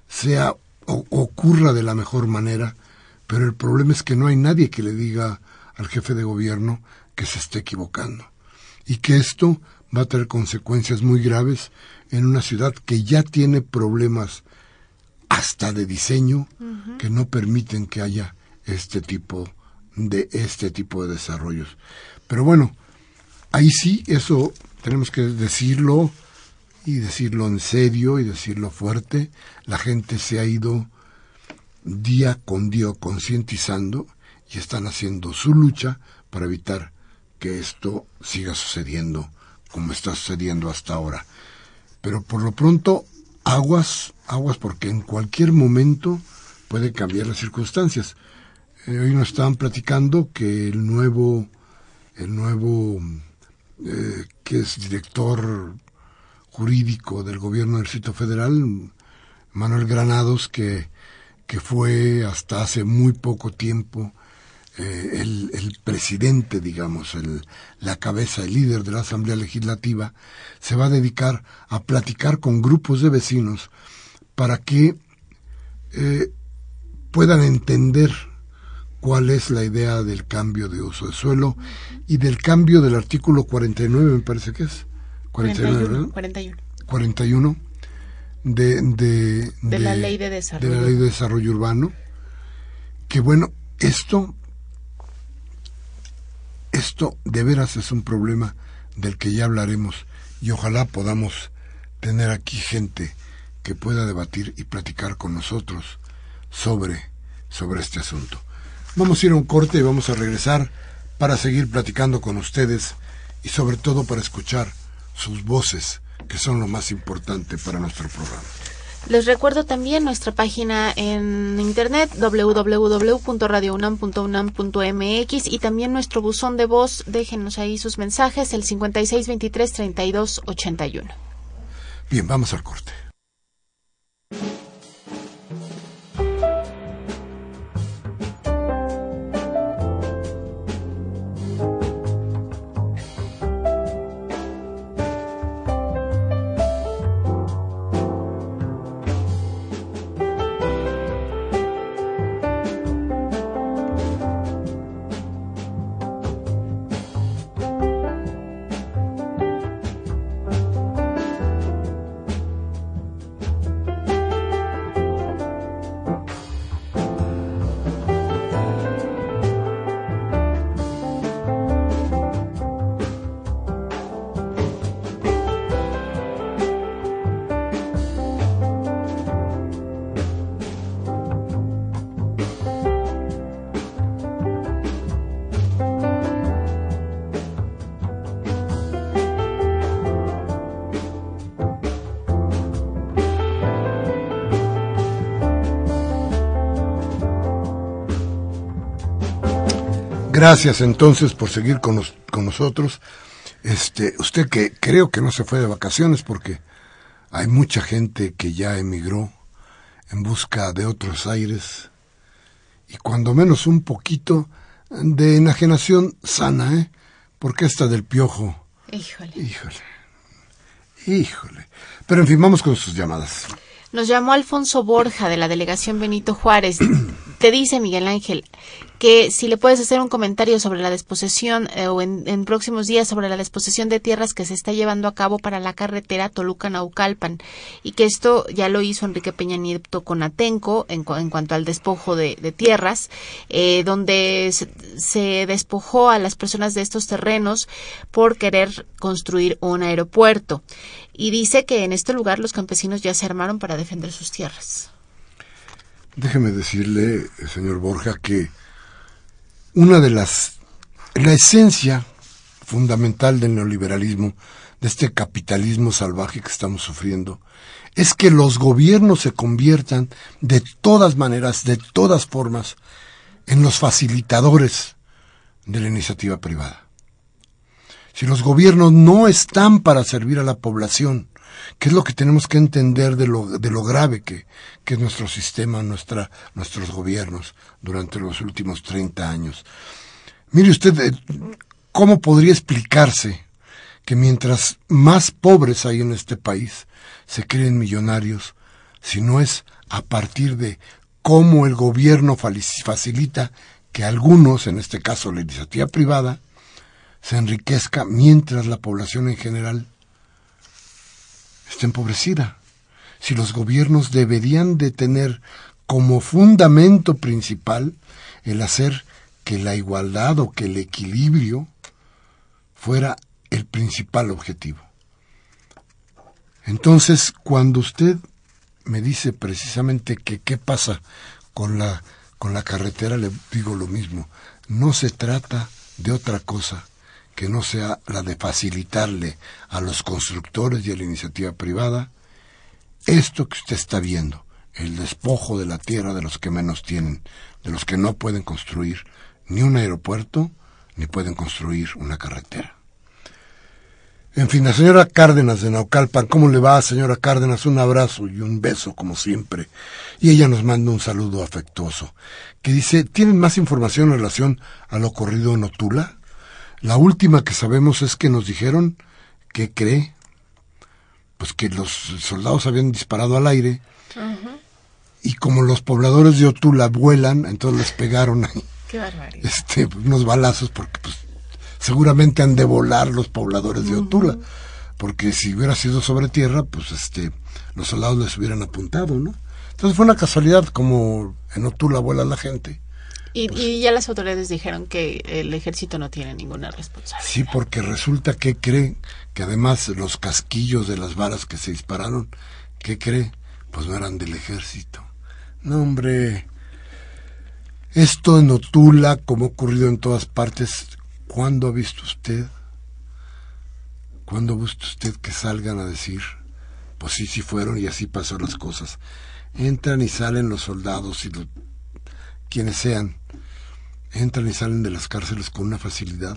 sea o, ocurra de la mejor manera, pero el problema es que no hay nadie que le diga al jefe de gobierno que se esté equivocando y que esto va a tener consecuencias muy graves en una ciudad que ya tiene problemas hasta de diseño que no permiten que haya este tipo de este tipo de desarrollos. Pero bueno, ahí sí eso tenemos que decirlo y decirlo en serio y decirlo fuerte. La gente se ha ido día con día concientizando y están haciendo su lucha para evitar que esto siga sucediendo como está sucediendo hasta ahora. Pero por lo pronto, aguas, aguas, porque en cualquier momento puede cambiar las circunstancias. Eh, hoy nos estaban platicando que el nuevo, el nuevo, eh, que es director jurídico del gobierno del Distrito Federal, Manuel Granados, que, que fue hasta hace muy poco tiempo eh, el, presidente, digamos, el, la cabeza, el líder de la Asamblea Legislativa, se va a dedicar a platicar con grupos de vecinos para que eh, puedan entender cuál es la idea del cambio de uso de suelo y del cambio del artículo 49, me parece que es. 49, 41. 41 de, de, de, la ley de desarrollo. de la ley de desarrollo urbano. Que bueno, esto esto de veras es un problema del que ya hablaremos y ojalá podamos tener aquí gente que pueda debatir y platicar con nosotros sobre, sobre este asunto. Vamos a ir a un corte y vamos a regresar para seguir platicando con ustedes y sobre todo para escuchar sus voces, que son lo más importante para nuestro programa. Les recuerdo también nuestra página en internet www.radiounam.unam.mx y también nuestro buzón de voz. Déjenos ahí sus mensajes, el 5623-3281. Bien, vamos al corte. you Gracias entonces por seguir con, con nosotros. Este, usted que creo que no se fue de vacaciones porque hay mucha gente que ya emigró en busca de otros aires y cuando menos un poquito de enajenación sana, ¿eh? Porque esta del piojo. Híjole. Híjole. Híjole. Pero en fin, vamos con sus llamadas. Nos llamó Alfonso Borja de la delegación Benito Juárez. te dice Miguel Ángel que si le puedes hacer un comentario sobre la desposesión eh, o en, próximos días sobre la desposesión de tierras que se está llevando a cabo para la carretera Toluca-Naucalpan y que esto ya lo hizo Enrique Peña Nieto con Atenco en, cuanto al despojo de, tierras, eh, donde se, se despojó a las personas de estos terrenos por querer construir un aeropuerto y dice que en este lugar los campesinos ya se armaron para defender sus tierras. Déjeme decirle, señor Borja, que una de las, la esencia fundamental del neoliberalismo, de este capitalismo salvaje que estamos sufriendo, es que los gobiernos se conviertan de todas maneras, de todas formas, en los facilitadores de la iniciativa privada. Si los gobiernos no están para servir a la población, ¿Qué es lo que tenemos que entender de lo, grave que, que es nuestro sistema, nuestra, nuestros gobiernos durante los últimos 30 años? Mire usted, eh, ¿cómo podría explicarse que mientras más pobres hay en este país, se creen millonarios, si no es a partir de cómo el gobierno facilita que algunos, en este caso la iniciativa privada, se enriquezca mientras la población en general está empobrecida. Si los gobiernos deberían de tener como fundamento principal el hacer que la igualdad o que el equilibrio fuera el principal objetivo. Entonces, cuando usted me dice precisamente que qué pasa con la con la carretera, le digo lo mismo. No se trata de otra cosa que no sea la de facilitarle a los constructores y a la iniciativa privada esto que usted está viendo, el despojo de la tierra de los que menos tienen, de los que no pueden construir ni un aeropuerto ni pueden construir una carretera. En fin, la señora Cárdenas de Naucalpan, ¿cómo le va, señora Cárdenas? Un abrazo y un beso, como siempre. Y ella nos manda un saludo afectuoso, que dice, ¿tienen más información en relación a lo ocurrido en Otula? La última que sabemos es que nos dijeron que cree, pues que los soldados habían disparado al aire y como los pobladores de Otula vuelan, entonces les pegaron ahí. Este, unos balazos porque pues seguramente han de volar los pobladores de Otula, porque si hubiera sido sobre tierra, pues este los soldados les hubieran apuntado, ¿no? Entonces fue una casualidad como en Otula vuela la gente y, y, ya las autoridades dijeron que el ejército no tiene ninguna responsabilidad. Sí, porque resulta que cree que además los casquillos de las balas que se dispararon, ¿qué cree? Pues no eran del ejército. No, hombre. Esto en Otula, como ha ocurrido en todas partes, ¿cuándo ha visto usted? ¿Cuándo ha visto usted que salgan a decir? Pues sí, sí fueron y así pasó las cosas. Entran y salen los soldados y quienes sean entran y salen de las cárceles con una facilidad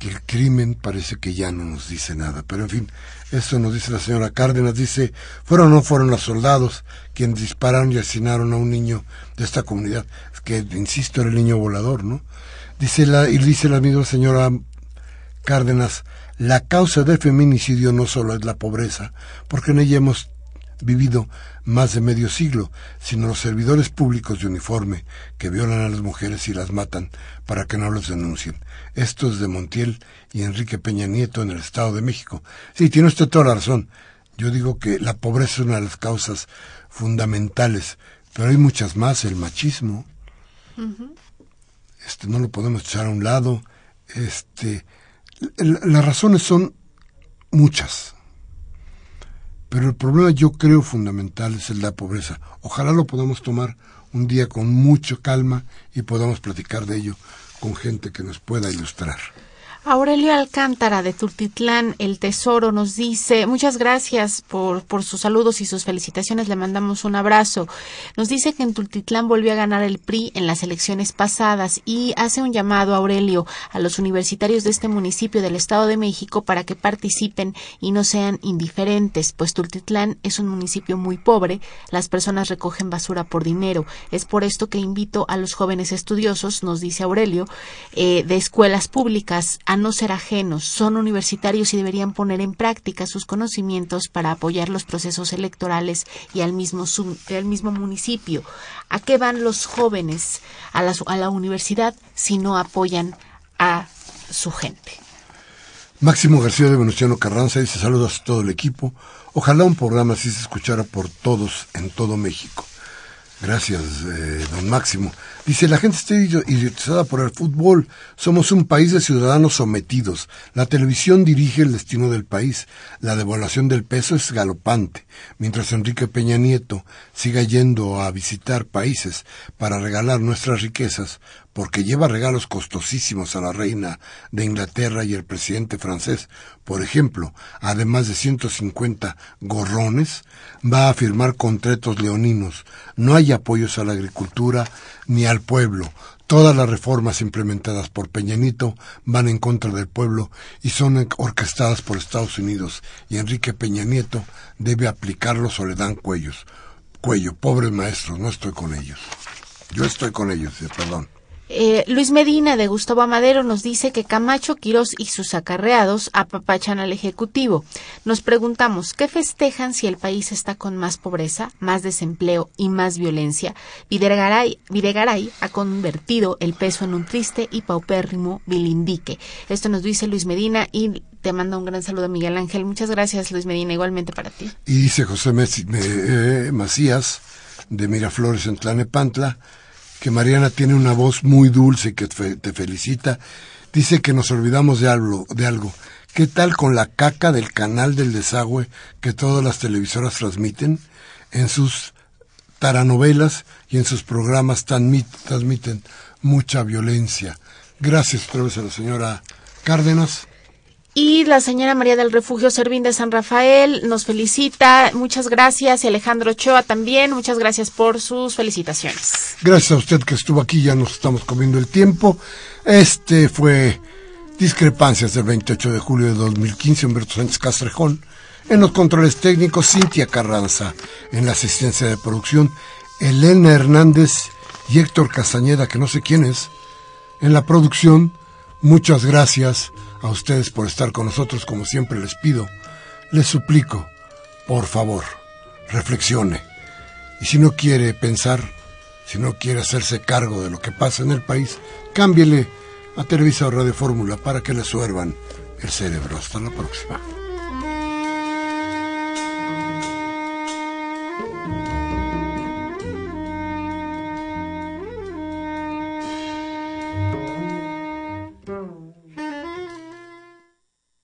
que el crimen parece que ya no nos dice nada. Pero en fin, esto nos dice la señora Cárdenas, dice, fueron o no fueron los soldados quienes dispararon y asesinaron a un niño de esta comunidad, que insisto era el niño volador, ¿no? Dice la, y dice la misma señora Cárdenas, la causa del feminicidio no solo es la pobreza, porque en ella hemos vivido más de medio siglo, sino los servidores públicos de uniforme que violan a las mujeres y las matan para que no los denuncien. Esto es de Montiel y Enrique Peña Nieto en el Estado de México. Sí, tiene usted toda la razón. Yo digo que la pobreza es una de las causas fundamentales, pero hay muchas más, el machismo. Este no lo podemos echar a un lado. Este las razones son muchas pero el problema yo creo fundamental es el de la pobreza. Ojalá lo podamos tomar un día con mucha calma y podamos platicar de ello con gente que nos pueda ilustrar. Aurelio Alcántara de Tultitlán, El Tesoro, nos dice, muchas gracias por, sus saludos y sus felicitaciones, le mandamos un abrazo. Nos dice que en Tultitlán volvió a ganar el PRI en las elecciones pasadas y hace un llamado, Aurelio, a los universitarios de este municipio del Estado de México para que participen y no sean indiferentes, pues Tultitlán es un municipio muy pobre, las personas recogen basura por dinero. Es por esto que invito a los jóvenes estudiosos, nos dice Aurelio, eh, de escuelas públicas a no ser ajenos, son universitarios y deberían poner en práctica sus conocimientos para apoyar los procesos electorales y al mismo, al mismo municipio. ¿A qué van los jóvenes a la, a la universidad si no apoyan a su gente? Máximo García de Venustiano Carranza dice saludos a todo el equipo. Ojalá un programa así se escuchara por todos en todo México. Gracias, eh, don Máximo. Dice, la gente está idiotizada por el fútbol. Somos un país de ciudadanos sometidos. La televisión dirige el destino del país. La devaluación del peso es galopante. Mientras Enrique Peña Nieto siga yendo a visitar países para regalar nuestras riquezas, porque lleva regalos costosísimos a la reina de Inglaterra y el presidente francés, por ejemplo, además de 150 gorrones, va a firmar contratos leoninos. No hay apoyos a la agricultura ni al pueblo. Todas las reformas implementadas por Peñanito van en contra del pueblo y son orquestadas por Estados Unidos y Enrique Peña Nieto debe aplicarlos o le dan cuellos. Cuello, pobres maestros, no estoy con ellos. Yo estoy con ellos, perdón. Eh, Luis Medina de Gustavo Amadero nos dice que Camacho, Quirós y sus acarreados apapachan al Ejecutivo. Nos preguntamos, ¿qué festejan si el país está con más pobreza, más desempleo y más violencia? Videgaray, Videgaray ha convertido el peso en un triste y paupérrimo bilindique. Esto nos dice Luis Medina y te manda un gran saludo Miguel Ángel. Muchas gracias Luis Medina, igualmente para ti. Y dice José eh, Macías de Miraflores en Tlanepantla que Mariana tiene una voz muy dulce que te felicita. Dice que nos olvidamos de algo, de algo. ¿Qué tal con la caca del canal del desagüe que todas las televisoras transmiten? En sus taranovelas y en sus programas transmiten mucha violencia. Gracias otra vez a la señora Cárdenas. Y la señora María del Refugio Servín de San Rafael nos felicita. Muchas gracias. Y Alejandro Ochoa también. Muchas gracias por sus felicitaciones. Gracias a usted que estuvo aquí. Ya nos estamos comiendo el tiempo. Este fue Discrepancias del 28 de julio de 2015. Humberto Sánchez Castrejón. En los controles técnicos, Cintia Carranza. En la asistencia de producción, Elena Hernández y Héctor Castañeda, que no sé quién es. En la producción, muchas gracias a ustedes por estar con nosotros, como siempre les pido, les suplico, por favor, reflexione. Y si no quiere pensar, si no quiere hacerse cargo de lo que pasa en el país, cámbiele a Televisa o Radio Fórmula para que le suervan el cerebro. Hasta la próxima.